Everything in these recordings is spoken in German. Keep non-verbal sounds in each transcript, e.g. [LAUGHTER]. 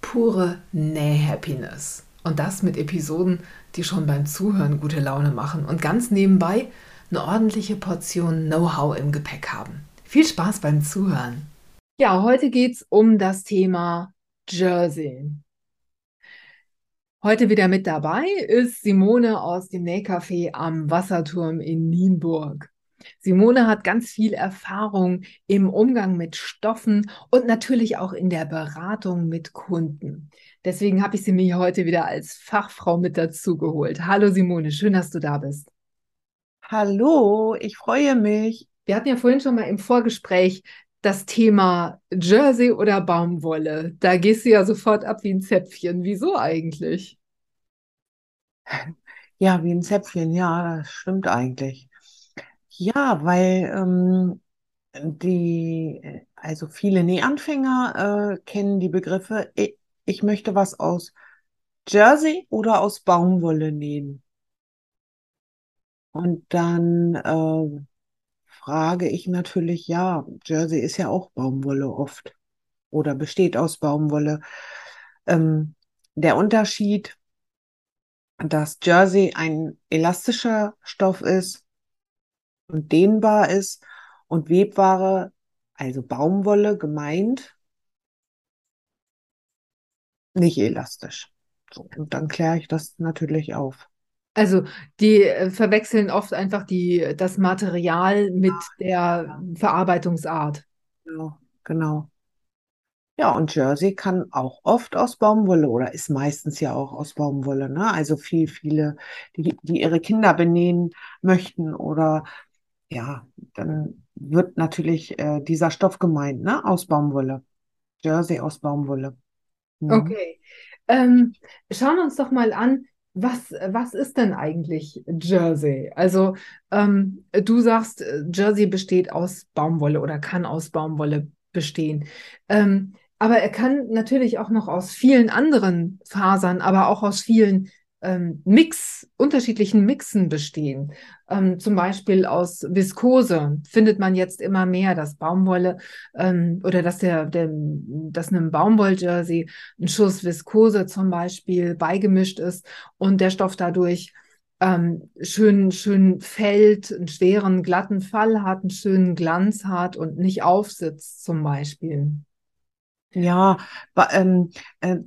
pure Näh-Happiness. Und das mit Episoden, die schon beim Zuhören gute Laune machen und ganz nebenbei eine ordentliche Portion Know-how im Gepäck haben. Viel Spaß beim Zuhören. Ja, heute geht es um das Thema Jersey. Heute wieder mit dabei ist Simone aus dem Nähcafé am Wasserturm in Nienburg. Simone hat ganz viel Erfahrung im Umgang mit Stoffen und natürlich auch in der Beratung mit Kunden. Deswegen habe ich sie mir heute wieder als Fachfrau mit dazu geholt. Hallo Simone, schön, dass du da bist. Hallo, ich freue mich. Wir hatten ja vorhin schon mal im Vorgespräch das Thema Jersey oder Baumwolle. Da gehst du ja sofort ab wie ein Zäpfchen. Wieso eigentlich? Ja, wie ein Zäpfchen, ja, das stimmt eigentlich. Ja, weil ähm, die, also viele Nähanfänger äh, kennen die Begriffe, ich, ich möchte was aus Jersey oder aus Baumwolle nähen. Und dann äh, frage ich natürlich, ja, Jersey ist ja auch Baumwolle oft oder besteht aus Baumwolle. Ähm, der Unterschied, dass Jersey ein elastischer Stoff ist und dehnbar ist und Webware, also Baumwolle gemeint, nicht elastisch. So, und dann kläre ich das natürlich auf. Also die äh, verwechseln oft einfach die, das Material mit der Verarbeitungsart. Genau, genau. Ja, und Jersey kann auch oft aus Baumwolle oder ist meistens ja auch aus Baumwolle. Ne? Also viel, viele, die, die ihre Kinder benähen möchten oder ja, dann wird natürlich äh, dieser Stoff gemeint, ne? Aus Baumwolle. Jersey aus Baumwolle. Mhm. Okay. Ähm, schauen wir uns doch mal an, was, was ist denn eigentlich Jersey? Also ähm, du sagst, äh, Jersey besteht aus Baumwolle oder kann aus Baumwolle bestehen. Ähm, aber er kann natürlich auch noch aus vielen anderen Fasern, aber auch aus vielen ähm, Mix, unterschiedlichen Mixen bestehen. Ähm, zum Beispiel aus Viskose findet man jetzt immer mehr, dass Baumwolle ähm, oder dass der, der dass einem Baumwolljersey ein Schuss Viskose zum Beispiel beigemischt ist und der Stoff dadurch ähm, schön, schön fällt, einen schweren, glatten Fall hat, einen schönen Glanz hat und nicht aufsitzt zum Beispiel. Ja, ähm, äh,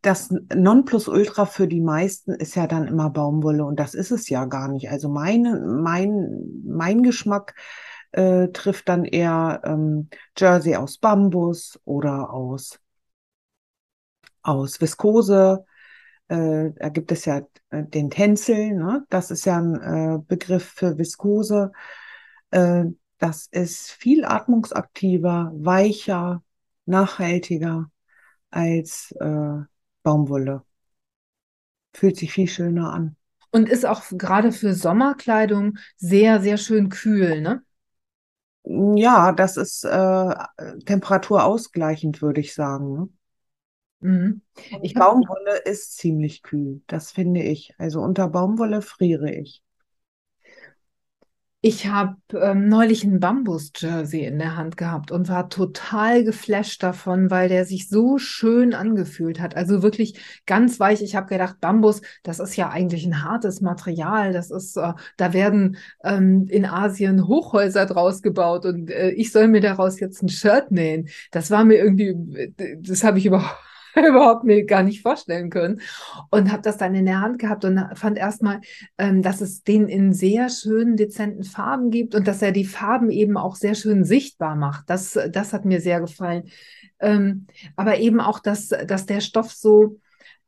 das Nonplusultra für die meisten ist ja dann immer Baumwolle und das ist es ja gar nicht. Also meine, mein, mein Geschmack äh, trifft dann eher ähm, Jersey aus Bambus oder aus, aus Viskose. Äh, da gibt es ja äh, den Tencel, ne? das ist ja ein äh, Begriff für Viskose. Äh, das ist viel atmungsaktiver, weicher, nachhaltiger als äh, Baumwolle. Fühlt sich viel schöner an. Und ist auch gerade für Sommerkleidung sehr, sehr schön kühl, ne? Ja, das ist äh, temperaturausgleichend, würde ich sagen. Ne? Mhm. Ich Baumwolle ist ziemlich kühl, das finde ich. Also unter Baumwolle friere ich. Ich habe ähm, neulich ein Bambus-Jersey in der Hand gehabt und war total geflasht davon, weil der sich so schön angefühlt hat. Also wirklich ganz weich. Ich habe gedacht, Bambus, das ist ja eigentlich ein hartes Material. Das ist, äh, da werden ähm, in Asien Hochhäuser draus gebaut und äh, ich soll mir daraus jetzt ein Shirt nähen. Das war mir irgendwie, äh, das habe ich überhaupt [LAUGHS] überhaupt mir gar nicht vorstellen können. Und habe das dann in der Hand gehabt und fand erstmal, ähm, dass es den in sehr schönen, dezenten Farben gibt und dass er die Farben eben auch sehr schön sichtbar macht. Das, das hat mir sehr gefallen. Ähm, aber eben auch, dass, dass der Stoff so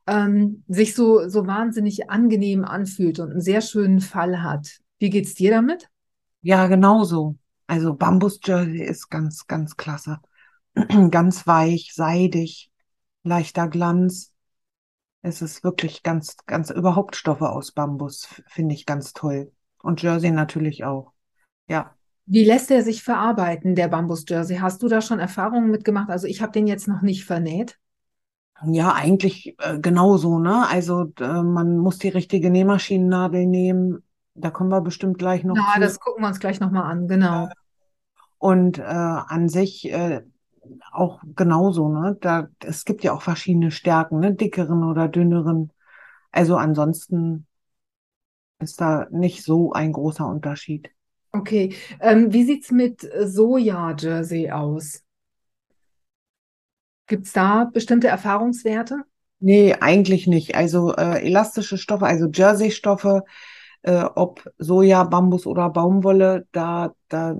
ähm, sich so, so wahnsinnig angenehm anfühlt und einen sehr schönen Fall hat. Wie geht's dir damit? Ja, genauso. Also Bambus Jersey ist ganz, ganz klasse. [CLEARS THROAT] ganz weich, seidig leichter Glanz. Es ist wirklich ganz, ganz überhaupt Stoffe aus Bambus, finde ich ganz toll. Und Jersey natürlich auch. Ja. Wie lässt er sich verarbeiten, der Bambus-Jersey? Hast du da schon Erfahrungen mitgemacht? Also ich habe den jetzt noch nicht vernäht. Ja, eigentlich äh, genauso, ne? Also äh, man muss die richtige Nähmaschinennadel nehmen. Da kommen wir bestimmt gleich noch Ja, zu. das gucken wir uns gleich nochmal an, genau. Und äh, an sich äh, auch genauso, ne? Da, es gibt ja auch verschiedene Stärken, ne? Dickeren oder dünneren. Also ansonsten ist da nicht so ein großer Unterschied. Okay, ähm, wie sieht's mit Soja-Jersey aus? Gibt es da bestimmte Erfahrungswerte? Nee, eigentlich nicht. Also äh, elastische Stoffe, also Jersey-Stoffe, äh, ob Soja, Bambus oder Baumwolle, da, da,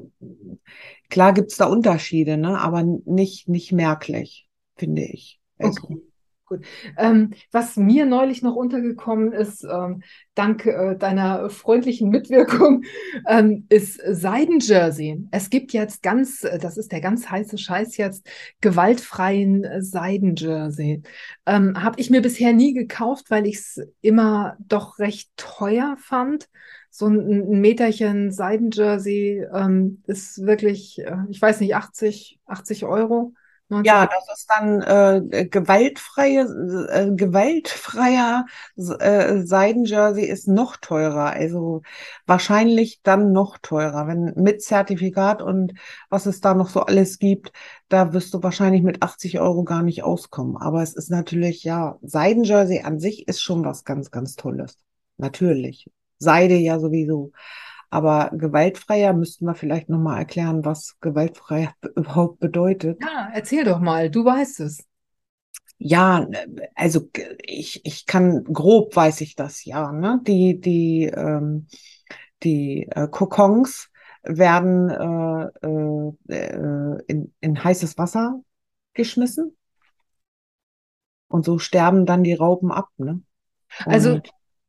klar gibt's da Unterschiede, ne? Aber nicht, nicht merklich, finde ich. Also, Okay, gut. Ähm, was mir neulich noch untergekommen ist, ähm, dank äh, deiner freundlichen Mitwirkung, [LAUGHS] ähm, ist Seidenjersey. Es gibt jetzt ganz, äh, das ist der ganz heiße Scheiß jetzt, gewaltfreien Seidenjersey. Ähm, habe ich mir bisher nie gekauft, weil ich es immer doch recht teuer fand. So ein, ein Meterchen Seidenjersey ähm, ist wirklich, äh, ich weiß nicht, 80, 80 Euro, 90 Ja, das ist dann äh, gewaltfreie, äh, gewaltfreier äh, Seidenjersey ist noch teurer. Also wahrscheinlich dann noch teurer. Wenn mit Zertifikat und was es da noch so alles gibt, da wirst du wahrscheinlich mit 80 Euro gar nicht auskommen. Aber es ist natürlich, ja, Seidenjersey an sich ist schon was ganz, ganz Tolles. Natürlich. Seide ja sowieso. Aber gewaltfreier müssten wir vielleicht nochmal erklären, was gewaltfrei [LAUGHS] überhaupt bedeutet. Ja, erzähl doch mal, du weißt es. Ja, also ich, ich kann, grob weiß ich das ja, ne? Die, die, ähm, die äh, Kokons werden äh, äh, äh, in, in heißes Wasser geschmissen und so sterben dann die Raupen ab, ne? Also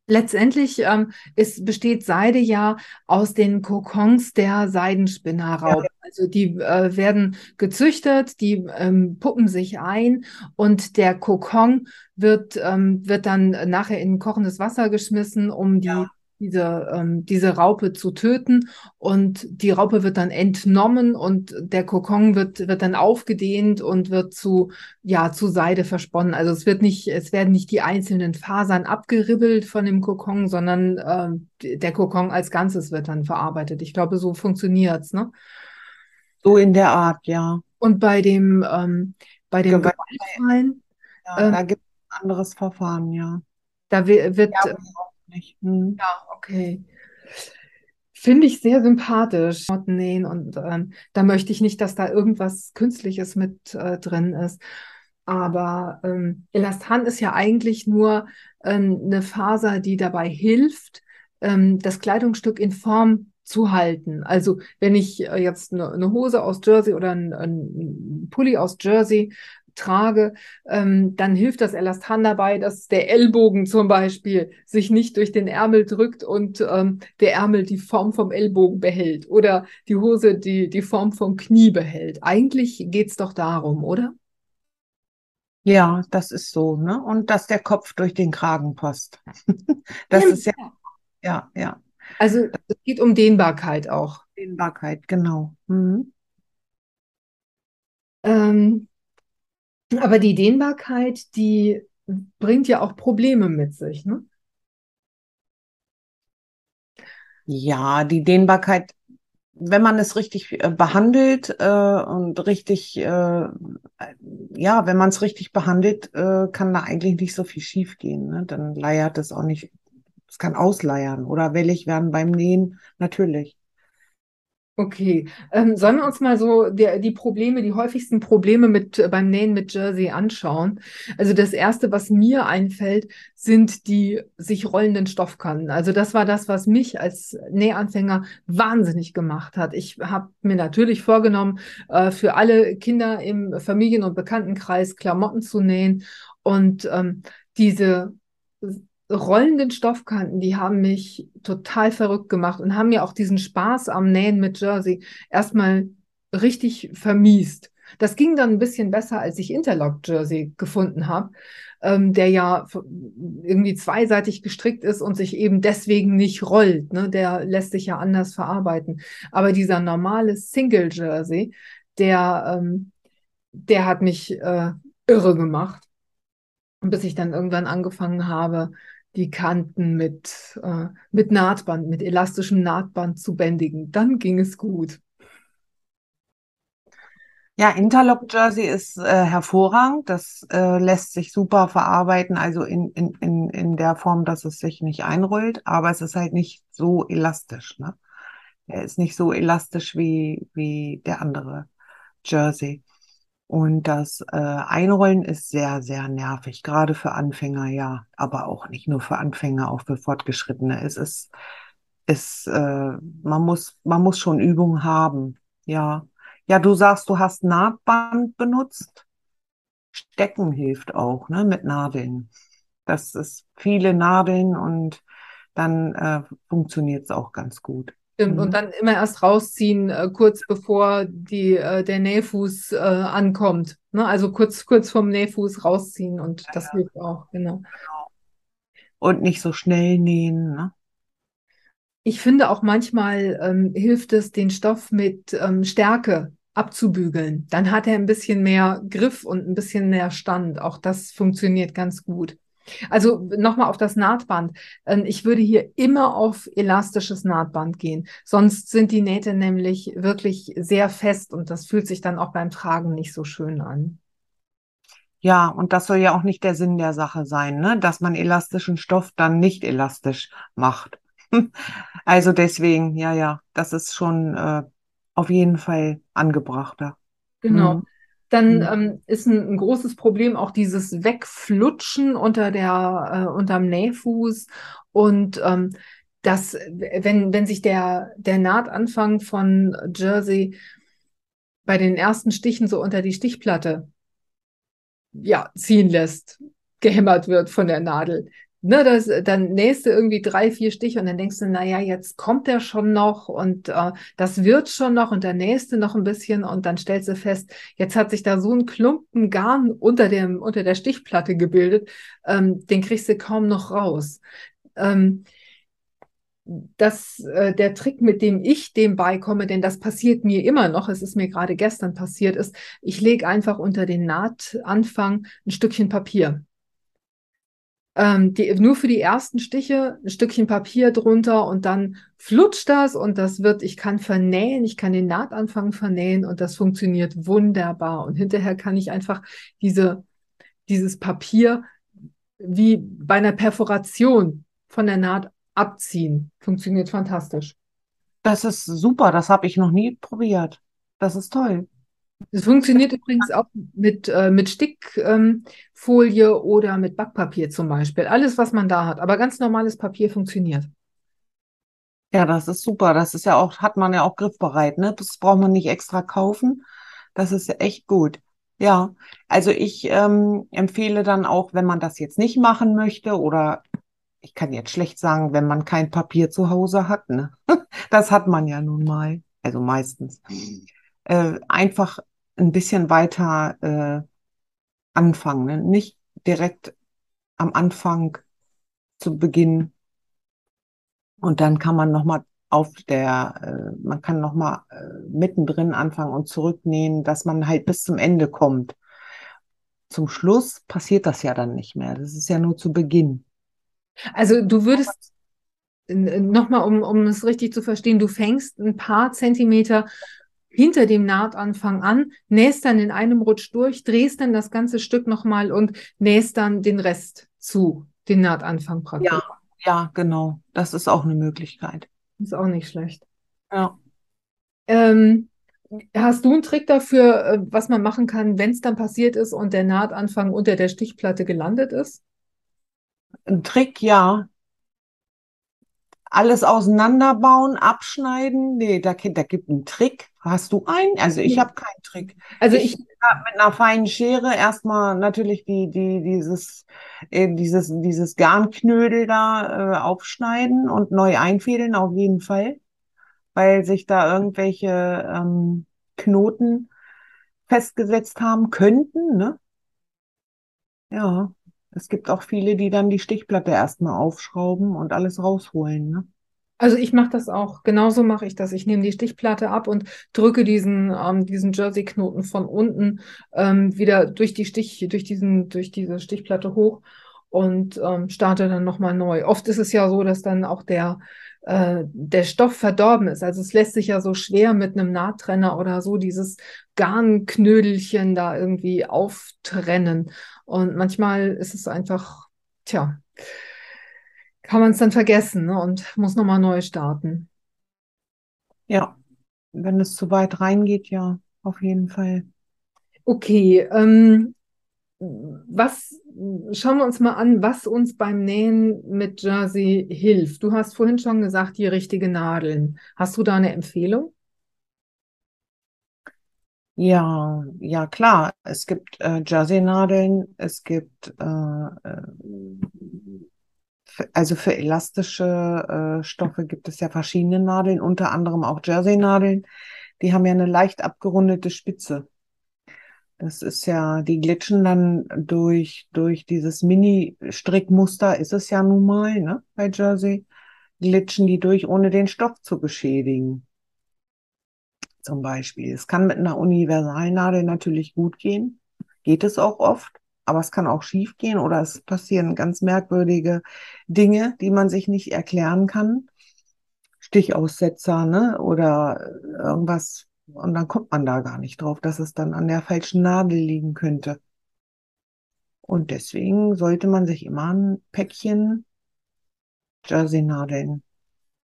letztendlich ähm, ist, besteht Seide ja aus den Kokons der Seidenspinnerraupen. Also die äh, werden gezüchtet, die ähm, puppen sich ein und der Kokon wird, ähm, wird dann nachher in kochendes Wasser geschmissen, um die, ja, diese, ähm, diese Raupe zu töten. Und die Raupe wird dann entnommen und der Kokon wird, wird dann aufgedehnt und wird zu, ja, zu Seide versponnen. Also es wird nicht, es werden nicht die einzelnen Fasern abgeribbelt von dem Kokon, sondern ähm, der Kokon als Ganzes wird dann verarbeitet. Ich glaube, so funktioniert's, ne? so in der Art, ja. Und bei dem, ähm, bei dem Gewalt, gewaltfreien, ja, ähm, da gibt es ein anderes Verfahren, ja. da wi- wird, Ja, nicht. Hm. ja, okay. Finde ich sehr sympathisch. Nähen und ähm, da möchte ich nicht, dass da irgendwas Künstliches mit äh, drin ist. Aber ähm, Elastan ist ja eigentlich nur ähm, eine Faser, die dabei hilft, ähm, das Kleidungsstück in Form zu halten. Also wenn ich äh, jetzt eine, eine Hose aus Jersey oder ein, ein Pulli aus Jersey trage, ähm, dann hilft das Elastan dabei, dass der Ellbogen zum Beispiel sich nicht durch den Ärmel drückt und ähm, der Ärmel die Form vom Ellbogen behält oder die Hose die, die Form vom Knie behält. Eigentlich geht's doch darum, oder? Ja, das ist so, ne? Und dass der Kopf durch den Kragen passt. [LAUGHS] Das ist ja, Genau. ja, ja. Also es geht um Dehnbarkeit auch. Dehnbarkeit, genau. Mhm. Ähm, aber die Dehnbarkeit, die bringt ja auch Probleme mit sich, ne? Ja, die Dehnbarkeit, wenn man es richtig äh, behandelt äh, und richtig, äh, ja, wenn man es richtig behandelt, äh, kann da eigentlich nicht so viel schief gehen, ne? Dann leiert es auch nicht, es kann ausleiern oder wellig werden beim Nähen, natürlich. Okay, ähm, sollen wir uns mal so der, die Probleme, die häufigsten Probleme mit äh, beim Nähen mit Jersey anschauen? Also das erste, was mir einfällt, sind die sich rollenden Stoffkanten. Also das war das, was mich als Nähanfänger wahnsinnig gemacht hat. Ich habe mir natürlich vorgenommen, äh, für alle Kinder im Familien- und Bekanntenkreis Klamotten zu nähen und ähm, diese rollenden Stoffkanten, die haben mich total verrückt gemacht und haben mir auch diesen Spaß am Nähen mit Jersey erstmal richtig vermiest. Das ging dann ein bisschen besser, als ich Interlock Jersey gefunden habe, ähm, der ja irgendwie zweiseitig gestrickt ist und sich eben deswegen nicht rollt. Ne? Der lässt sich ja anders verarbeiten. Aber dieser normale Single Jersey, der, ähm, der hat mich äh, irre gemacht. Bis ich dann irgendwann angefangen habe, die Kanten mit, äh, mit Nahtband, mit elastischem Nahtband zu bändigen. Dann ging es gut. Ja, Interlock Jersey ist äh, hervorragend. Das äh, lässt sich super verarbeiten, also in, in, in, in der Form, dass es sich nicht einrollt, aber es ist halt nicht so elastisch. Ne? Er ist nicht so elastisch wie, wie der andere Jersey. Und das äh, Einrollen ist sehr, sehr nervig, gerade für Anfänger, ja, aber auch nicht nur für Anfänger, auch für Fortgeschrittene. Es ist, es, äh, man muss, man muss schon Übung haben, ja. Ja, du sagst, du hast Nahtband benutzt. Stecken hilft auch, ne, mit Nadeln. Das ist viele Nadeln und dann äh, funktioniert es auch ganz gut. Stimmt, mhm. und dann immer erst rausziehen, äh, kurz bevor die, äh, der Nähfuß äh, ankommt. Ne? Also kurz, kurz vom Nähfuß rausziehen und ja, das ja. hilft auch, genau. genau. Und nicht so schnell nähen. Ne? Ich finde auch manchmal ähm, hilft es, den Stoff mit ähm, Stärke abzubügeln. Dann hat er ein bisschen mehr Griff und ein bisschen mehr Stand. Auch das funktioniert ganz gut. Also nochmal auf das Nahtband. Ähm, ich würde hier immer auf elastisches Nahtband gehen. Sonst sind die Nähte nämlich wirklich sehr fest und das fühlt sich dann auch beim Tragen nicht so schön an. Ja, und das soll ja auch nicht der Sinn der Sache sein, ne? dass man elastischen Stoff dann nicht elastisch macht. [LAUGHS] also deswegen, ja, ja, das ist schon äh, auf jeden Fall angebrachter. Genau. Mhm. Dann mhm. ähm, ist ein, ein, großes Problem auch dieses Wegflutschen unter der, äh, unterm Nähfuß und ähm, das, wenn, wenn sich der, der Nahtanfang von Jersey bei den ersten Stichen so unter die Stichplatte ja, ziehen lässt, gehämmert wird von der Nadel, ne, das, dann nähst du irgendwie drei, vier Stiche und dann denkst du, naja, jetzt kommt der schon noch und äh, das wird schon noch und dann nähst du noch ein bisschen und dann stellst du fest, jetzt hat sich da so ein Klumpen Garn unter, dem, unter der Stichplatte gebildet, ähm, den kriegst du kaum noch raus. Ähm, dass äh, der Trick, mit dem ich dem beikomme, denn das passiert mir immer noch, es ist mir gerade gestern passiert, ist, ich lege einfach unter den Nahtanfang ein Stückchen Papier ähm, die, nur für die ersten Stiche ein Stückchen Papier drunter und dann flutscht das und das wird, ich kann vernähen, ich kann den Nahtanfang vernähen und das funktioniert wunderbar. Und hinterher kann ich einfach diese, dieses Papier wie bei einer Perforation von der Naht abziehen. Funktioniert fantastisch. Das ist super, das habe ich noch nie probiert. Das ist toll. Das funktioniert übrigens auch mit, äh, mit Stickfolie ähm, oder mit Backpapier zum Beispiel. Alles, was man da hat. Aber ganz normales Papier funktioniert. Ja, das ist super. Das ist ja auch, hat man ja auch griffbereit, ne? Das braucht man nicht extra kaufen. Das ist ja echt gut. Ja, also ich ähm, empfehle dann auch, wenn man das jetzt nicht machen möchte oder ich kann jetzt schlecht sagen, wenn man kein Papier zu Hause hat, ne? [LAUGHS] Das hat man ja nun mal, also meistens. Äh, einfach ein bisschen weiter äh, anfangen. Ne? Nicht direkt am Anfang zu Beginn. Und dann kann man nochmal auf der, äh, man kann nochmal äh, mittendrin anfangen und zurücknähen, dass man halt bis zum Ende kommt. Zum Schluss passiert das ja dann nicht mehr. Das ist ja nur zu Beginn. Also du würdest nochmal, um, um es richtig zu verstehen, du fängst ein paar Zentimeter hinter dem Nahtanfang an, nähst dann in einem Rutsch durch, drehst dann das ganze Stück nochmal und nähst dann den Rest zu, den Nahtanfang praktisch. Ja, ja, genau. Das ist auch eine Möglichkeit. Ist auch nicht schlecht. Ja. Ähm, hast du einen Trick dafür, äh, was man machen kann, wenn es dann passiert ist und der Nahtanfang unter der Stichplatte gelandet ist? Ein Trick, ja alles auseinanderbauen, abschneiden? Nee, da, da gibt einen Trick. Hast du einen? Also ich habe keinen Trick. Also ich, ich mit einer feinen Schere erstmal natürlich die, die, dieses, äh, dieses, dieses Garnknödel da äh, aufschneiden und neu einfädeln auf jeden Fall, weil sich da irgendwelche ähm, Knoten festgesetzt haben könnten, ne? Ja, es gibt auch viele, die dann die Stichplatte erstmal aufschrauben und alles rausholen, ne? Also ich mache das auch, genauso mache ich das. Ich nehme die Stichplatte ab und drücke diesen, ähm, diesen Jersey-Knoten von unten ähm, wieder durch die Stich, durch diesen, durch diese Stichplatte hoch und ähm, starte dann nochmal neu. Oft ist es ja so, dass dann auch der, äh, der Stoff verdorben ist. Also es lässt sich ja so schwer mit einem Nahttrenner oder so dieses Garnknödelchen da irgendwie auftrennen. Und manchmal ist es einfach, tja, kann man es dann vergessen ne, und muss nochmal neu starten. Ja, wenn es zu weit reingeht, ja, auf jeden Fall. Okay, ähm, was schauen wir uns mal an, was uns beim Nähen mit Jersey hilft. Du hast vorhin schon gesagt, die richtigen Nadeln. Hast du da eine Empfehlung? Ja, ja klar. Es gibt äh, Jersey-Nadeln, es gibt äh, äh, also für elastische äh, Stoffe gibt es ja verschiedene Nadeln, unter anderem auch Jersey-Nadeln. Die haben ja eine leicht abgerundete Spitze. Das ist ja, die glitschen dann durch, durch dieses Mini-Strickmuster, ist es ja nun mal, ne, bei Jersey, glitschen die durch, ohne den Stoff zu beschädigen. Zum Beispiel. Es kann mit einer Universalnadel natürlich gut gehen. Geht es auch oft aber es kann auch schief gehen oder es passieren ganz merkwürdige Dinge, die man sich nicht erklären kann. Stichaussetzer, ne? Oder irgendwas. Und dann kommt man da gar nicht drauf, dass es dann an der falschen Nadel liegen könnte. Und deswegen sollte man sich immer ein Päckchen Jersey-Nadeln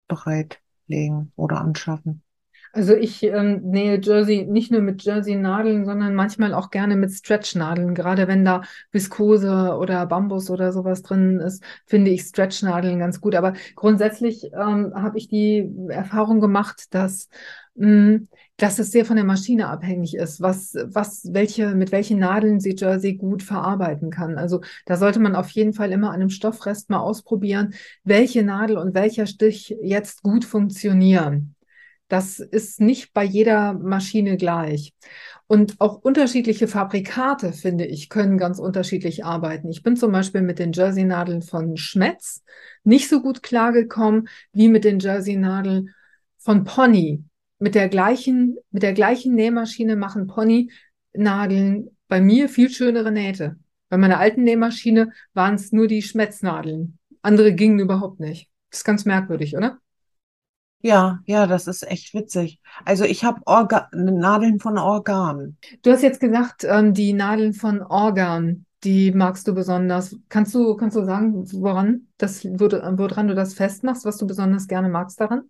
bereitlegen oder anschaffen. Also ich ähm, nähe Jersey nicht nur mit Jersey-Nadeln, sondern manchmal auch gerne mit Stretch-Nadeln. Gerade wenn da Viskose oder Bambus oder sowas drin ist, finde ich Stretch-Nadeln ganz gut. Aber grundsätzlich ähm, habe ich die Erfahrung gemacht, dass mh, hm, dass es sehr von der Maschine abhängig ist, was, was, welche, mit welchen Nadeln sie Jersey gut verarbeiten kann. Also da sollte man auf jeden Fall immer an einem Stoffrest mal ausprobieren, welche Nadel und welcher Stich jetzt gut funktionieren. Das ist nicht bei jeder Maschine gleich. Und auch unterschiedliche Fabrikate, finde ich, können ganz unterschiedlich arbeiten. Ich bin zum Beispiel mit den Jersey-Nadeln von Schmetz nicht so gut klargekommen wie mit den Jersey-Nadeln von Pony. Mit der gleichen, mit der gleichen Nähmaschine machen Pony-Nadeln bei mir viel schönere Nähte. Bei meiner alten Nähmaschine waren es nur die Schmetznadeln. Andere gingen überhaupt nicht. Das ist ganz merkwürdig, oder? Ja, ja, das ist echt witzig. Also ich habe Nadeln von Organ. Du hast jetzt gesagt, ähm, die Nadeln von Organ, die magst du besonders. Kannst du, kannst du sagen, woran das, woran du das festmachst, was du besonders gerne magst daran?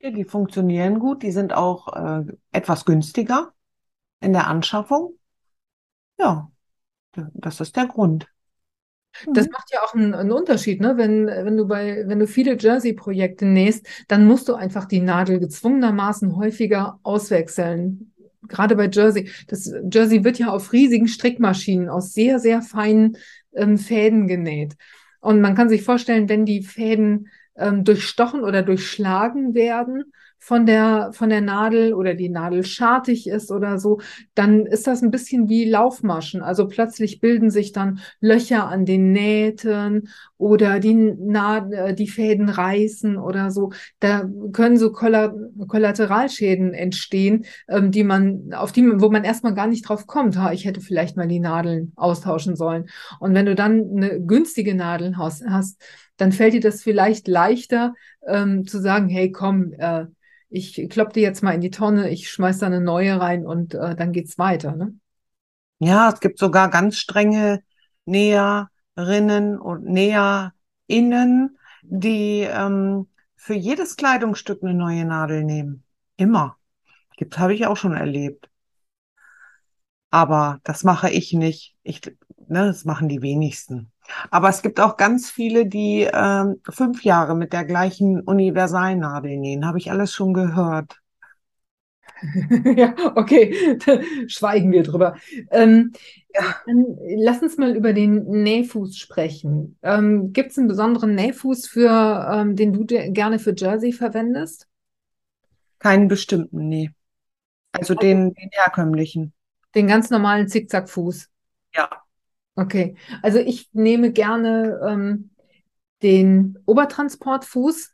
Ja, die funktionieren gut, die sind auch äh, etwas günstiger in der Anschaffung. Ja, das ist der Grund. Das mhm. macht ja auch einen, einen, Unterschied, ne? Wenn, wenn du bei, wenn du viele Jersey-Projekte nähst, dann musst du einfach die Nadel gezwungenermaßen häufiger auswechseln. Gerade bei Jersey. Das Jersey wird ja auf riesigen Strickmaschinen aus sehr, sehr feinen ähm, Fäden genäht. Und man kann sich vorstellen, wenn die Fäden ähm, durchstochen oder durchschlagen werden, von der, von der Nadel oder die Nadel schartig ist oder so, dann ist das ein bisschen wie Laufmaschen. Also plötzlich bilden sich dann Löcher an den Nähten oder die, Nadel, äh, die Fäden reißen oder so. Da können so Kollateralschäden entstehen, ähm, die man, auf die, wo man erstmal gar nicht drauf kommt. Ha, ich hätte vielleicht mal die Nadeln austauschen sollen. Und wenn du dann eine günstige Nadel hast, dann fällt dir das vielleicht leichter ähm, zu sagen, hey, komm, äh, ich klopp die jetzt mal in die Tonne, ich schmeiß da eine neue rein und äh, dann geht's weiter, ne? Ja, es gibt sogar ganz strenge Näherinnen und Näherinnen, die ähm, für jedes Kleidungsstück eine neue Nadel nehmen. Immer. Gibt, habe ich auch schon erlebt. Aber das mache ich nicht. Ich, ne, das machen die wenigsten. Aber es gibt auch ganz viele, die ähm, fünf Jahre mit der gleichen Universalnadel nähen. Habe ich alles schon gehört. [LAUGHS] ja, okay, [LAUGHS] schweigen wir drüber. Ähm, ja. lass uns mal über den Nähfuß sprechen. Ähm, Gibt es einen besonderen Nähfuß, für, ähm, den du gerne für Jersey verwendest? Keinen bestimmten, nee. Also den, den herkömmlichen. Den ganz normalen Zickzackfuß. Ja. Okay. Also ich nehme gerne ähm, den Obertransportfuß,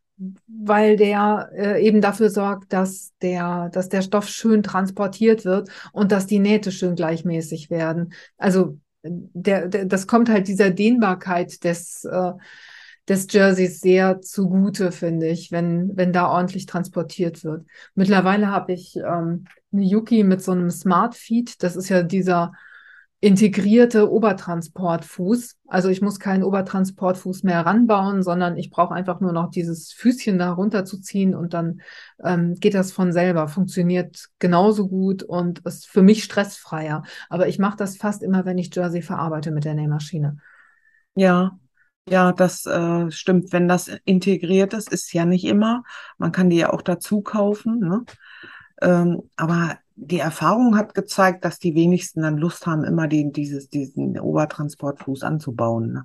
weil der äh, eben dafür sorgt, dass der, dass der Stoff schön transportiert wird und dass die Nähte schön gleichmäßig werden. Also der, der, das kommt halt dieser Dehnbarkeit des, äh, des Jerseys sehr zugute, finde ich, wenn, wenn da ordentlich transportiert wird. Mittlerweile habe ich ähm, eine Yuki mit so einem Smart Feed. Das ist ja dieser integrierte Obertransportfuß. Also ich muss keinen Obertransportfuß mehr ranbauen, sondern ich brauche einfach nur noch dieses Füßchen da runterzuziehen und dann ähm, geht das von selber. Funktioniert genauso gut und ist für mich stressfreier. Aber ich mache das fast immer, wenn ich Jersey verarbeite mit der Nähmaschine. Ja, ja, das äh, stimmt. Wenn das integriert ist, ist ja nicht immer. Man kann die ja auch dazu kaufen. Ne? Ähm, aber die Erfahrung hat gezeigt, dass die wenigsten dann Lust haben, immer den, dieses, diesen Obertransportfuß anzubauen. Ne?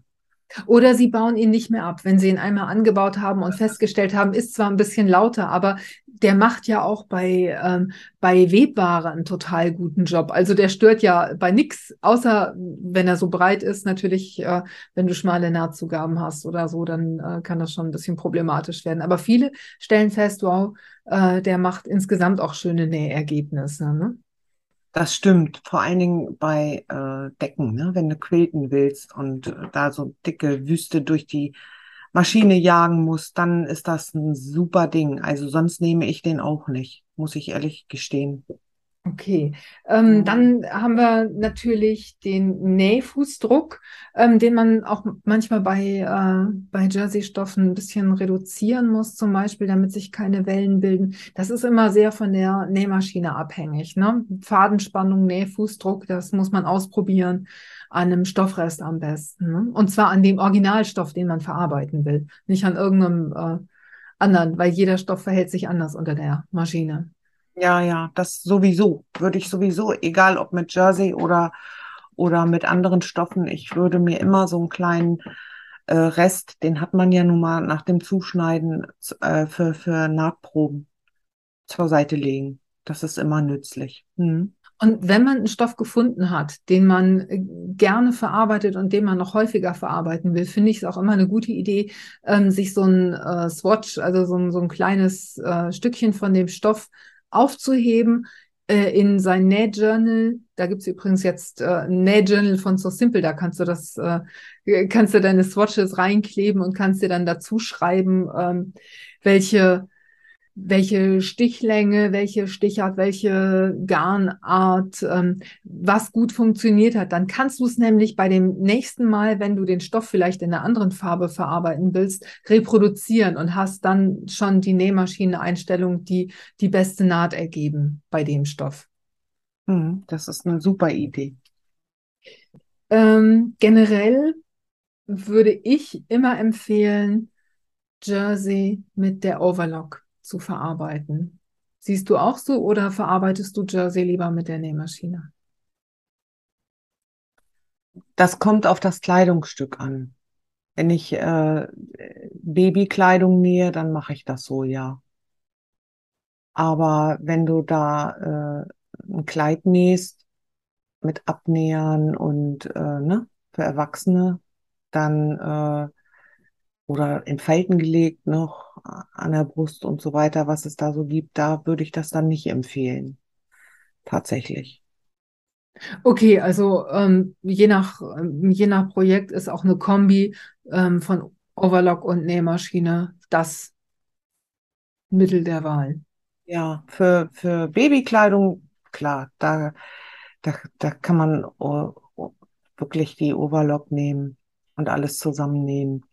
Oder sie bauen ihn nicht mehr ab, wenn sie ihn einmal angebaut haben und festgestellt haben, ist zwar ein bisschen lauter, aber der macht ja auch bei, ähm, bei Webware einen total guten Job. Also der stört ja bei nichts, außer wenn er so breit ist. Natürlich, äh, wenn du schmale Nahtzugaben hast oder so, dann äh, kann das schon ein bisschen problematisch werden. Aber viele stellen fest, wow, äh, der macht insgesamt auch schöne Nähergebnisse. Ne? Das stimmt, vor allen Dingen bei äh, Decken, ne? wenn du quilten willst und äh, da so dicke Wüste durch die Maschine jagen musst, dann ist das ein super Ding. Also sonst nehme ich den auch nicht, muss ich ehrlich gestehen. Okay, ähm, mhm. dann haben wir natürlich den Nähfußdruck, ähm, den man auch manchmal bei, äh, bei Jersey-Stoffen ein bisschen reduzieren muss, zum Beispiel, damit sich keine Wellen bilden. Das ist immer sehr von der Nähmaschine abhängig. Ne? Fadenspannung, Nähfußdruck, das muss man ausprobieren an einem Stoffrest am besten. Ne? Und zwar an dem Originalstoff, den man verarbeiten will, nicht an irgendeinem äh, anderen, weil jeder Stoff verhält sich anders unter der Maschine. Ja, ja, das sowieso. Würde ich sowieso, egal ob mit Jersey oder, oder mit anderen Stoffen, ich würde mir immer so einen kleinen äh, Rest, den hat man ja nun mal nach dem Zuschneiden äh, für, für Nahtproben zur Seite legen. Das ist immer nützlich. Hm. Und wenn man einen Stoff gefunden hat, den man äh, gerne verarbeitet und den man noch häufiger verarbeiten will, finde ich es auch immer eine gute Idee, ähm, sich so ein äh, Swatch, also so ein, so ein kleines äh, Stückchen von dem Stoff aufzuheben äh, in sein Nähjournal. Da gibt es übrigens jetzt äh, ein Nähjournal von So Simple, da kannst du das, äh, kannst du deine Swatches reinkleben und kannst dir dann dazu schreiben, ähm, welche welche Stichlänge, welche Stichart, welche Garnart, ähm, was gut funktioniert hat. Dann kannst du es nämlich bei dem nächsten Mal, wenn du den Stoff vielleicht in einer anderen Farbe verarbeiten willst, reproduzieren und hast dann schon die Nähmaschineneinstellung, die die beste Naht ergeben bei dem Stoff. Hm, das ist eine super Idee. Ähm, generell würde ich immer empfehlen, Jersey mit der Overlock zu verarbeiten. Siehst du auch so oder verarbeitest du Jersey lieber mit der Nähmaschine? Das kommt auf das Kleidungsstück an. Wenn ich äh, Babykleidung nähe, dann mache ich das so, ja. Aber wenn du da äh, ein Kleid nähst mit Abnähern und äh, ne, für Erwachsene, dann äh, oder in Falten gelegt noch an der Brust und so weiter, was es da so gibt, da würde ich das dann nicht empfehlen. Tatsächlich. Okay, also ähm, je, nach, ähm, je nach Projekt ist auch eine Kombi ähm, von Overlock und Nähmaschine das Mittel der Wahl. Ja, für, für Babykleidung, klar, da, da, da kann man uh, wirklich die Overlock nehmen und alles zusammennehmen.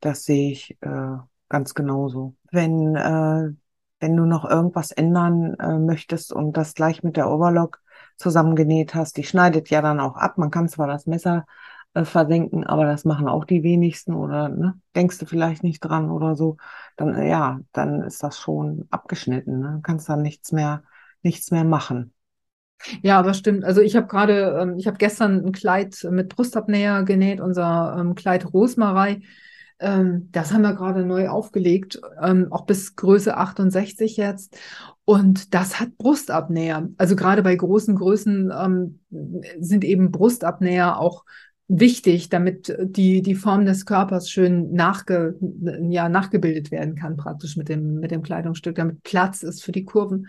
Das sehe ich äh, ganz genauso. Wenn, äh, wenn du noch irgendwas ändern äh, möchtest und das gleich mit der Overlock zusammengenäht hast, die schneidet ja dann auch ab. Man kann zwar das Messer äh, versenken, aber das machen auch die wenigsten oder ne, denkst du vielleicht nicht dran oder so, dann äh, ja, dann ist das schon abgeschnitten. Ne? Kannst dann nichts mehr, nichts mehr machen. Ja, aber stimmt. Also ich habe gerade, ähm, ich habe gestern ein Kleid mit Brustabnäher genäht, unser ähm, Kleid Rosmarei. Ähm, das haben wir gerade neu aufgelegt, ähm, auch bis Größe 68 jetzt. Und das hat Brustabnäher. Also gerade bei großen Größen ähm, sind eben Brustabnäher auch wichtig, damit die, die Form des Körpers schön nachge, ja, nachgebildet werden kann, praktisch mit dem, mit dem Kleidungsstück, damit Platz ist für die Kurven.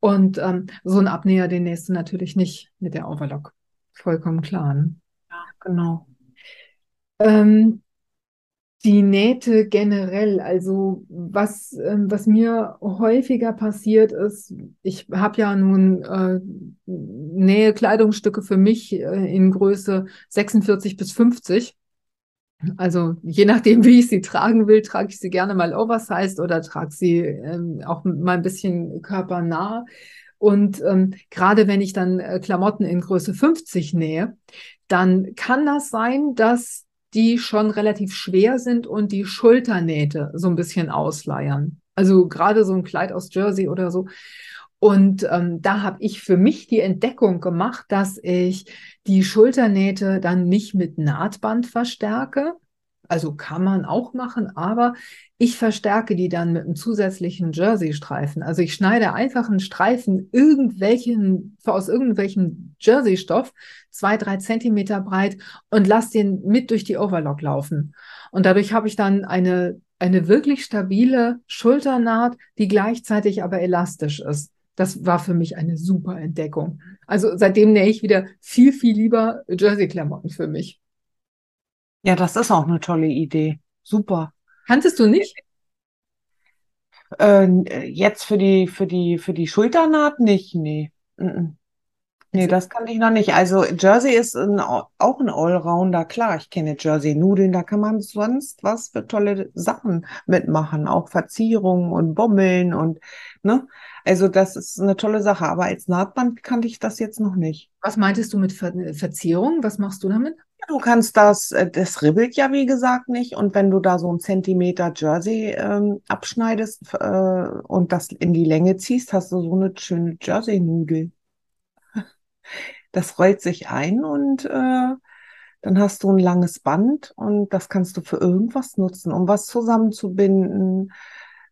Und ähm, so ein Abnäher, den nächst du natürlich nicht mit der Overlock. Vollkommen klar. Ne? Ja, genau. Ähm, die Nähte generell, also was, ähm, was mir häufiger passiert ist, ich habe ja nun äh, Nähe-Kleidungsstücke für mich äh, in Größe 46 bis 50. Also je nachdem, wie ich sie tragen will, trage ich sie gerne mal oversized oder trage sie ähm, auch mal ein bisschen körpernah. Und ähm, gerade wenn ich dann äh, Klamotten in Größe 50 nähe, dann kann das sein, dass die schon relativ schwer sind und die Schulternähte so ein bisschen ausleiern. Also gerade so ein Kleid aus Jersey oder so. Und ähm, da habe ich für mich die Entdeckung gemacht, dass ich die Schulternähte dann nicht mit Nahtband verstärke, also kann man auch machen, aber ich verstärke die dann mit einem zusätzlichen Jersey-Streifen. Also ich schneide einfach einen Streifen irgendwelchen, aus irgendwelchem Jersey-Stoff, zwei, drei Zentimeter breit und lasse den mit durch die Overlock laufen. Und dadurch habe ich dann eine, eine wirklich stabile Schulternaht, die gleichzeitig aber elastisch ist. Das war für mich eine super Entdeckung. Also seitdem nähe ich wieder viel, viel lieber Jersey-Klamotten für mich. Ja, das ist auch eine tolle Idee. Super. Kanntest du nicht? Äh, jetzt für die, für die, für die Schulternaht nicht, nee. Mm Nee, das kann ich noch nicht. Also Jersey ist ein, auch ein Allrounder. Klar, ich kenne Jersey-Nudeln, da kann man sonst was für tolle Sachen mitmachen. Auch Verzierungen und Bommeln und, ne? Also das ist eine tolle Sache. Aber als Nahtband kannte ich das jetzt noch nicht. Was meintest du mit Ver Verzierung? Was machst du damit? Du kannst das, äh, das ribbelt ja wie gesagt nicht. Und wenn du da so einen Zentimeter Jersey ähm, abschneidest äh, und das in die Länge ziehst, hast du so eine schöne Jersey-Nudel. [LAUGHS] Das rollt sich ein und äh, dann hast du ein langes Band und das kannst du für irgendwas nutzen, um was zusammenzubinden,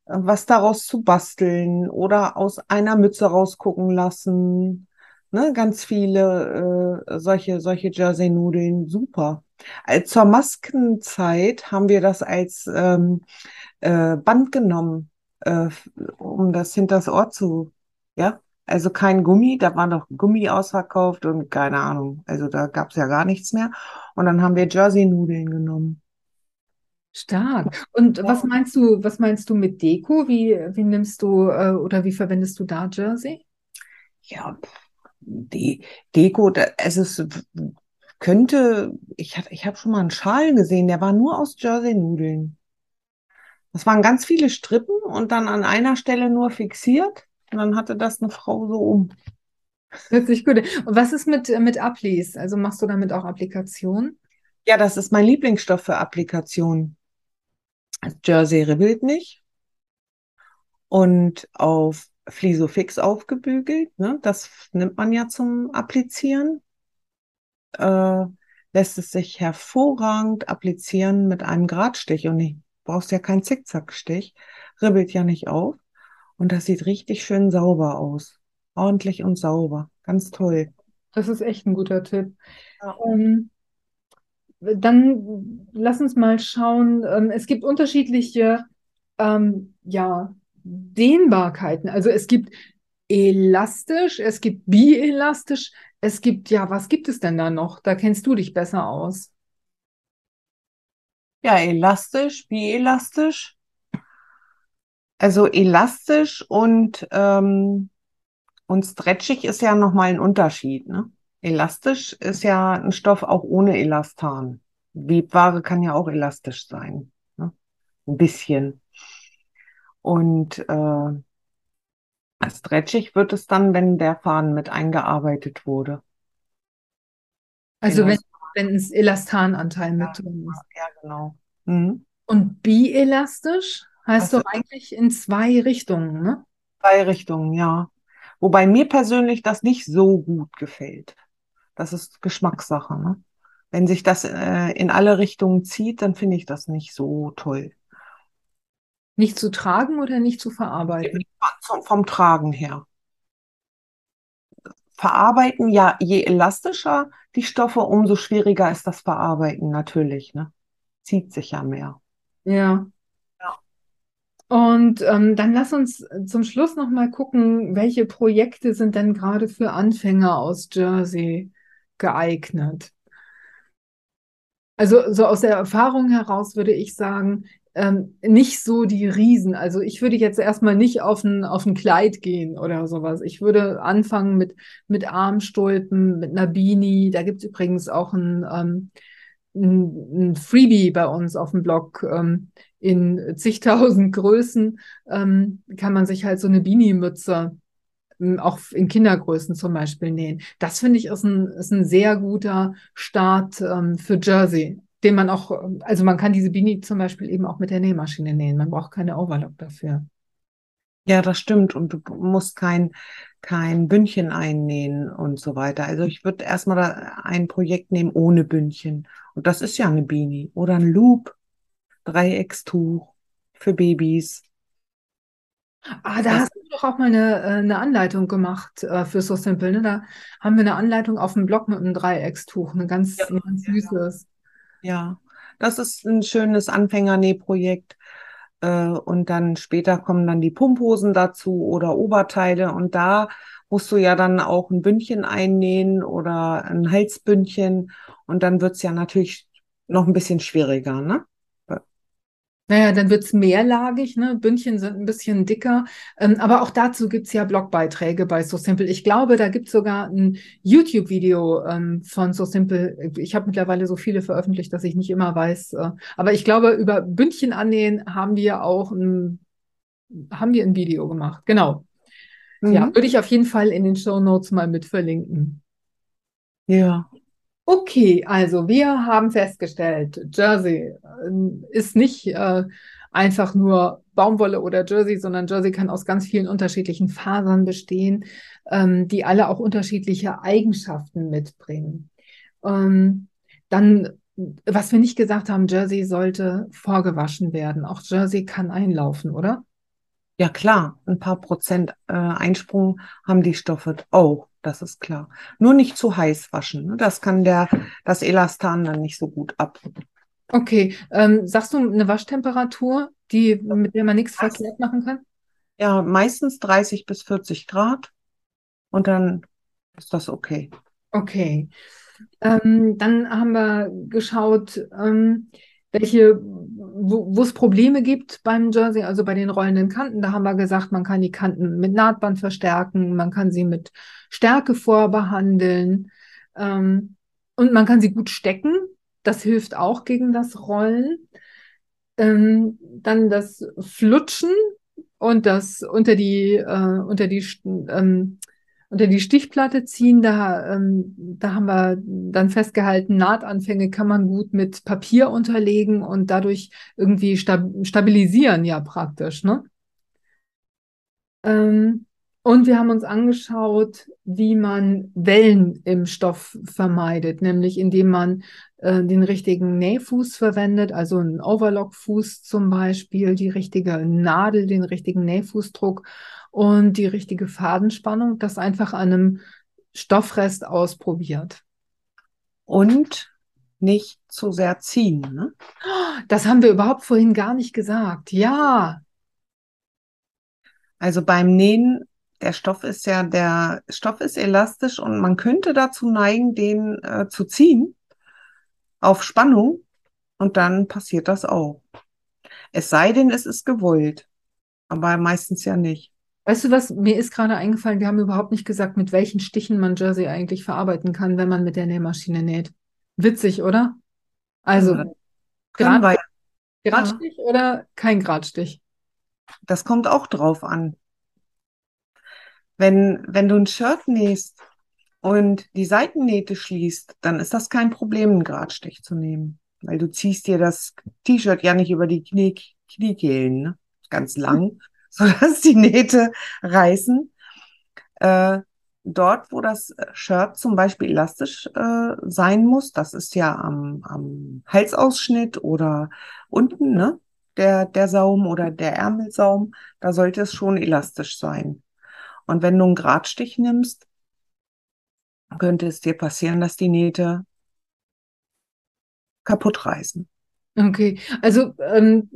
äh, was daraus zu basteln oder aus einer Mütze rausgucken lassen Ne, ganz viele äh, solche, solche Jersey-Nudeln, super. Als zur Maskenzeit haben wir das als ähm, äh, Band genommen, äh, um das hinters Ohr zu, ja. Also kein Gummi, da war noch Gummi ausverkauft und keine Ahnung. Also da gab es ja gar nichts mehr. Und dann haben wir Jersey-Nudeln genommen. Stark. Und ja. was meinst du, was meinst du mit Deko? Wie, wie nimmst du äh, oder wie verwendest du da Jersey? Ja, die Deko, es ist, könnte, ich habe ich hab schon mal einen Schal gesehen, der war nur aus Jersey-Nudeln. Das waren ganz viele Strippen und dann an einer Stelle nur fixiert. Und dann hatte das eine Frau so um. Hört sich gut. Und was ist mit, mit Applis? Also machst du damit auch Applikationen? Ja, das ist mein Lieblingsstoff für Applikationen. Jersey ribbelt nicht. Und auf Flisofix aufgebügelt. Ne? Das nimmt man ja zum Applizieren. Äh, lässt es sich hervorragend applizieren mit einem Gradstich. Und du brauchst ja keinen Zickzackstich. Ribbelt ja nicht auf. Und das sieht richtig schön sauber aus. Ordentlich und sauber. Ganz toll. Das ist echt ein guter Tipp. Ja. Ähm, dann lass uns mal schauen. Ähm, es gibt unterschiedliche ähm, ja, Dehnbarkeiten. Also es gibt elastisch, es gibt bielastisch, es gibt, ja, was gibt es denn da noch? Da kennst du dich besser aus. Ja, elastisch, bielastisch. Also elastisch und, ähm, und stretchig ist ja nochmal ein Unterschied. Ne? Elastisch ist ja ein Stoff auch ohne Elastan. Webware kann ja auch elastisch sein. Ne? Ein bisschen. Und äh, stretchig wird es dann, wenn der Faden mit eingearbeitet wurde. Also wenn, wenn ein Elastananteil mit drin ist. Ja, genau. Mhm. Und bielastisch heißt doch eigentlich in zwei Richtungen, ne? Zwei Richtungen, ja. Wobei mir persönlich das nicht so gut gefällt. Das ist Geschmackssache, ne? Wenn sich das äh, in alle Richtungen zieht, dann finde ich das nicht so toll. Nicht zu tragen oder nicht zu verarbeiten? Vom, vom Tragen her. Verarbeiten, ja, je elastischer die Stoffe, umso schwieriger ist das Verarbeiten natürlich, ne? Zieht sich ja mehr. Ja. ja. Und ähm, dann lass uns zum Schluss noch mal gucken, welche Projekte sind denn gerade für Anfänger aus Jersey geeignet? Also so aus der Erfahrung heraus würde ich sagen, ähm, nicht so die Riesen. Also ich würde jetzt erstmal nicht auf ein, auf ein Kleid gehen oder sowas. Ich würde anfangen mit, mit Armstulpen, mit einer Beanie. Da gibt es übrigens auch ein, ähm, ein, ein, Freebie bei uns auf dem Blog. Ähm, in zigtausend Größen ähm, kann man sich halt so eine Beanie-Mütze ähm, auch in Kindergrößen zum Beispiel nähen. Das finde ich ist ein, ist ein sehr guter Start ähm, für Jersey den man auch, also man kann diese Beanie zum Beispiel eben auch mit der Nähmaschine nähen. Man braucht keine Overlock dafür. Ja, das stimmt. Und du musst kein, kein Bündchen einnähen und so weiter. Also ich würde erstmal ein Projekt nehmen ohne Bündchen. Und das ist ja eine Beanie. Oder ein Loop, Dreieckstuch für Babys. Ah, da das, hast du doch auch mal eine, äh, eine Anleitung gemacht äh, für So Simple. Ne? Da haben wir eine Anleitung auf dem Blog mit einem Dreieckstuch, eine ganz, ja, ganz süßes. Ja, das ist ein schönes Anfängernähprojekt. Äh, und dann später kommen dann die Pumphosen dazu oder Oberteile. Und da musst du ja dann auch ein Bündchen einnähen oder ein Halsbündchen. Und dann wird's ja natürlich noch ein bisschen schwieriger, ne? Naja, dann wird es mehrlagig, ne? Bündchen sind ein bisschen dicker. Ähm, aber auch dazu gibt es ja Blogbeiträge bei So Simple. Ich glaube, da gibt es sogar ein YouTube-Video ähm, von So Simple. Ich habe mittlerweile so viele veröffentlicht, dass ich nicht immer weiß. Äh, aber ich glaube, über Bündchen annähen haben wir auch ein, haben wir ein Video gemacht. Genau. Mhm. Ja, würde ich auf jeden Fall in den Show Notes mal mit verlinken. Ja, Okay, also wir haben festgestellt, Jersey äh, ist nicht äh, einfach nur Baumwolle oder Jersey, sondern Jersey kann aus ganz vielen unterschiedlichen Fasern bestehen, ähm, die alle auch unterschiedliche Eigenschaften mitbringen. Ähm, dann, was wir nicht gesagt haben, Jersey sollte vorgewaschen werden. Auch Jersey kann einlaufen, oder? Ja klar, ein paar Prozent äh, Einsprung haben die Stoffe auch das ist klar. Nur nicht zu heiß waschen. Ne? Das kann der, das Elastan dann nicht so gut ab. Okay, ähm, sagst du eine Waschtemperatur, die, mit der man nichts verkehrt machen kann? Ja, meistens 30 bis 40 Grad und dann ist das okay. Okay. Ähm, dann haben wir geschaut, ähm, welche, wo es Probleme gibt beim Jersey, also bei den rollenden Kanten. Da haben wir gesagt, man kann die Kanten mit Nahtband verstärken, man kann sie mit Stärke vorbehandeln ähm, und man kann sie gut stecken. Das hilft auch gegen das Rollen. Ähm, dann das Flutschen und das unter die, äh, unter die ähm, unter die Stichplatte ziehen, da, ähm, da haben wir dann festgehalten, Nahtanfänge kann man gut mit Papier unterlegen und dadurch irgendwie stab stabilisieren, ja praktisch. Ne? Ähm, und wir haben uns angeschaut, wie man Wellen im Stoff vermeidet, nämlich indem man äh, den richtigen Nähfuß verwendet, also einen Overlockfuß zum Beispiel, die richtige Nadel, den richtigen Nähfußdruck und die richtige Fadenspannung, das einfach an einem Stoffrest ausprobiert. Und nicht zu sehr ziehen. Ne? Das haben wir überhaupt vorhin gar nicht gesagt. Ja. Also beim Nähen, der Stoff ist ja, der Stoff ist elastisch und man könnte dazu neigen, den äh, zu ziehen auf Spannung und dann passiert das auch. Es sei denn, es ist gewollt, aber meistens ja nicht. Weißt du was, mir ist gerade eingefallen, wir haben überhaupt nicht gesagt, mit welchen Stichen man Jersey eigentlich verarbeiten kann, wenn man mit der Nähmaschine näht. Witzig, oder? Also, ja, Grad, Gradstich ja. oder kein Gradstich? Das kommt auch drauf an. Wenn, wenn du ein Shirt nähst und die Seitennähte schließt, dann ist das kein Problem, einen Gradstich zu nehmen. Weil du ziehst dir das T-Shirt ja nicht über die Knie, Kniekehlen, ne? ganz lang, [LAUGHS] sodass die Nähte reißen. Äh, dort, wo das Shirt zum Beispiel elastisch äh, sein muss, das ist ja am, am Halsausschnitt oder unten, ne? Der, der Saum oder der Ärmelsaum, da sollte es schon elastisch sein. Und wenn du einen Gradstich nimmst, könnte es dir passieren, dass die Nähte kaputt reißen. Okay, also ähm,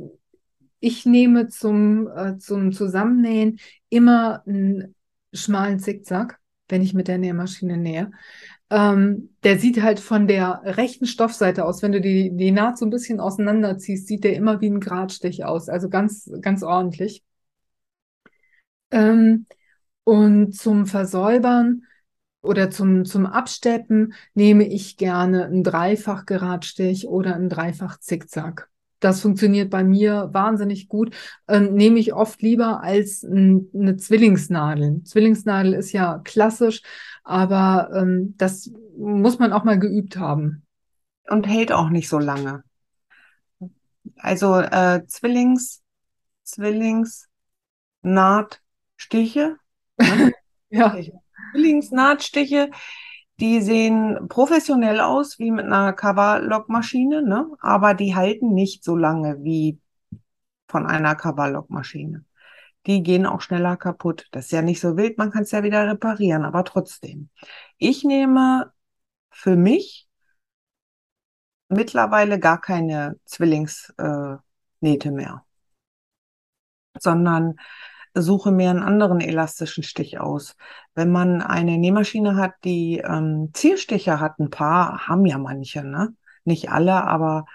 ich nehme zum, äh, zum Zusammennähen immer einen schmalen Zickzack, wenn ich mit der Nähmaschine nähe. Ähm, der sieht halt von der rechten Stoffseite aus, wenn du die, die Naht so ein bisschen auseinanderziehst, sieht der immer wie ein Gradstich aus, also ganz, ganz ordentlich. Ähm, und zum Versäubern oder zum, zum Absteppen nehme ich gerne einen Dreifach-Geradstich oder einen Dreifach-Zickzack. Das funktioniert bei mir wahnsinnig gut. Ähm, nehme ich oft lieber als ein, eine Zwillingsnadel. Zwillingsnadel ist ja klassisch, aber ähm, das muss man auch mal geübt haben. Und hält auch nicht so lange. Also äh, Zwillings, Zwillings, Nahtstiche. Ne? [LAUGHS] ja. Zwillingsnahtstiche die sehen professionell aus, wie mit einer Coverlock-Maschine, ne? aber die halten nicht so lange wie von einer Coverlock-Maschine. Die gehen auch schneller kaputt. Das ist ja nicht so wild, man kann es ja wieder reparieren, aber trotzdem. Ich nehme für mich mittlerweile gar keine Zwillingsnähte äh, mehr, sondern suche mir einen anderen elastischen Stich aus. Wenn man eine Nähmaschine hat, die ähm, Zierstiche hat, ein paar haben ja manche, ne? Nicht alle, aber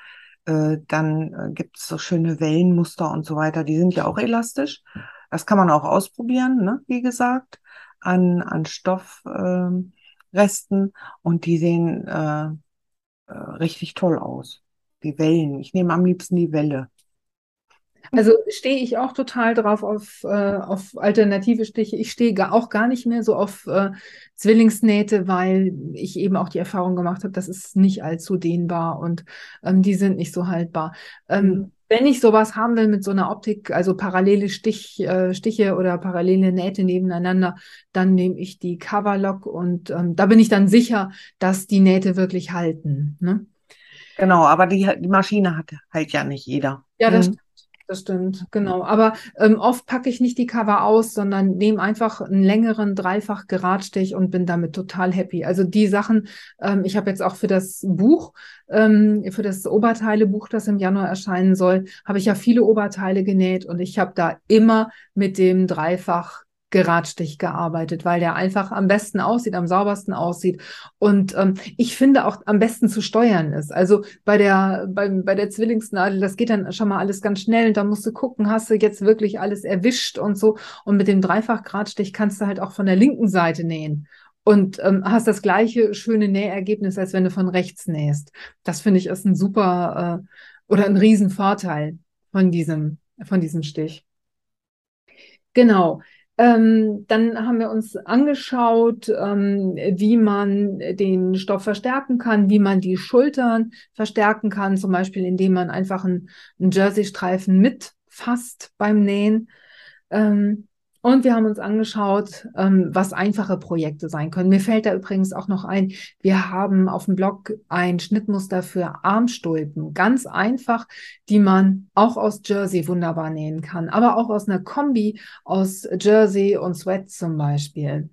äh, dann äh, gibt es so schöne Wellenmuster und so weiter. Die sind ja auch elastisch. Das kann man auch ausprobieren, ne? Wie gesagt, an, an Stoffresten äh, und die sehen äh, äh, richtig toll aus. Die Wellen. Ich nehme am liebsten die Welle. Also stehe ich auch total drauf auf, äh, auf alternative Stiche. Ich stehe auch gar nicht mehr so auf äh, Zwillingsnähte, weil ich eben auch die Erfahrung gemacht habe, das ist nicht allzu dehnbar und ähm, die sind nicht so haltbar. Ähm, mhm. Wenn ich sowas haben will mit so einer Optik, also parallele Stich, äh, Stiche oder parallele Nähte nebeneinander, dann nehme ich die Coverlock und ähm, da bin ich dann sicher, dass die Nähte wirklich halten. Ne? Genau, aber die, die Maschine hat halt ja nicht jeder. Ja, das mhm. Das stimmt, genau. Aber ähm, oft packe ich nicht die Cover aus, sondern nehme einfach einen längeren dreifach Geradstich und bin damit total happy. Also die Sachen, ähm, ich habe jetzt auch für das Buch, ähm, für das Oberteilebuch, das im Januar erscheinen soll, habe ich ja viele Oberteile genäht und ich habe da immer mit dem dreifach Geradstich gearbeitet, weil der einfach am besten aussieht, am saubersten aussieht und ähm, ich finde auch am besten zu steuern ist. Also bei der bei, bei der Zwillingsnadel, das geht dann schon mal alles ganz schnell. Da musst du gucken, hast du jetzt wirklich alles erwischt und so. Und mit dem Dreifach-Gradstich kannst du halt auch von der linken Seite nähen und ähm, hast das gleiche schöne Nähergebnis, als wenn du von rechts nähst. Das finde ich ist ein super äh, oder ein Riesenvorteil von diesem von diesem Stich. Genau. Ähm, dann haben wir uns angeschaut, ähm, wie man den Stoff verstärken kann, wie man die Schultern verstärken kann, zum Beispiel indem man einfach einen, einen Jersey-Streifen mitfasst beim Nähen. Ähm, und wir haben uns angeschaut, ähm, was einfache Projekte sein können. Mir fällt da übrigens auch noch ein, wir haben auf dem Blog ein Schnittmuster für Armstulpen. Ganz einfach, die man auch aus Jersey wunderbar nähen kann, aber auch aus einer Kombi aus Jersey und Sweat zum Beispiel.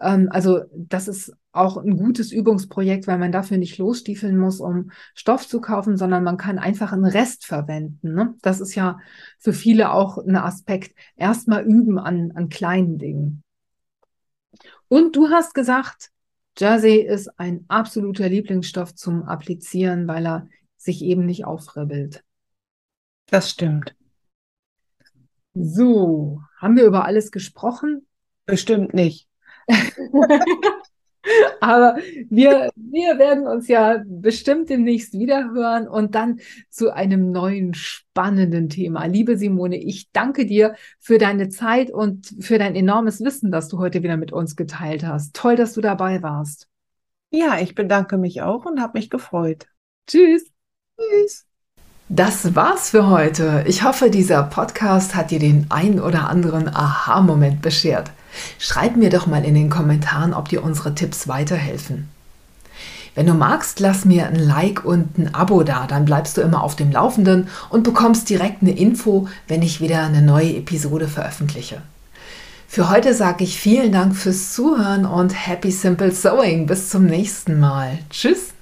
Ähm, also das ist auch ein gutes Übungsprojekt, weil man dafür nicht losstiefeln muss, um Stoff zu kaufen, sondern man kann einfach einen Rest verwenden. Ne? Das ist ja für viele auch ein Aspekt. Erstmal üben an, an kleinen Dingen. Und du hast gesagt, Jersey ist ein absoluter Lieblingsstoff zum Applizieren, weil er sich eben nicht aufribbelt. Das stimmt. So, haben wir über alles gesprochen? Bestimmt nicht. [LAUGHS] Aber wir, wir werden uns ja bestimmt demnächst wieder hören und dann zu einem neuen spannenden Thema. Liebe Simone, ich danke dir für deine Zeit und für dein enormes Wissen, das du heute wieder mit uns geteilt hast. Toll, dass du dabei warst. Ja, ich bedanke mich auch und habe mich gefreut. Tschüss. Tschüss. Das war's für heute. Ich hoffe, dieser Podcast hat dir den ein oder anderen Aha-Moment beschert. Schreib mir doch mal in den Kommentaren, ob dir unsere Tipps weiterhelfen. Wenn du magst, lass mir ein Like und ein Abo da, dann bleibst du immer auf dem Laufenden und bekommst direkt eine Info, wenn ich wieder eine neue Episode veröffentliche. Für heute sage ich vielen Dank fürs Zuhören und Happy Simple Sewing. Bis zum nächsten Mal. Tschüss.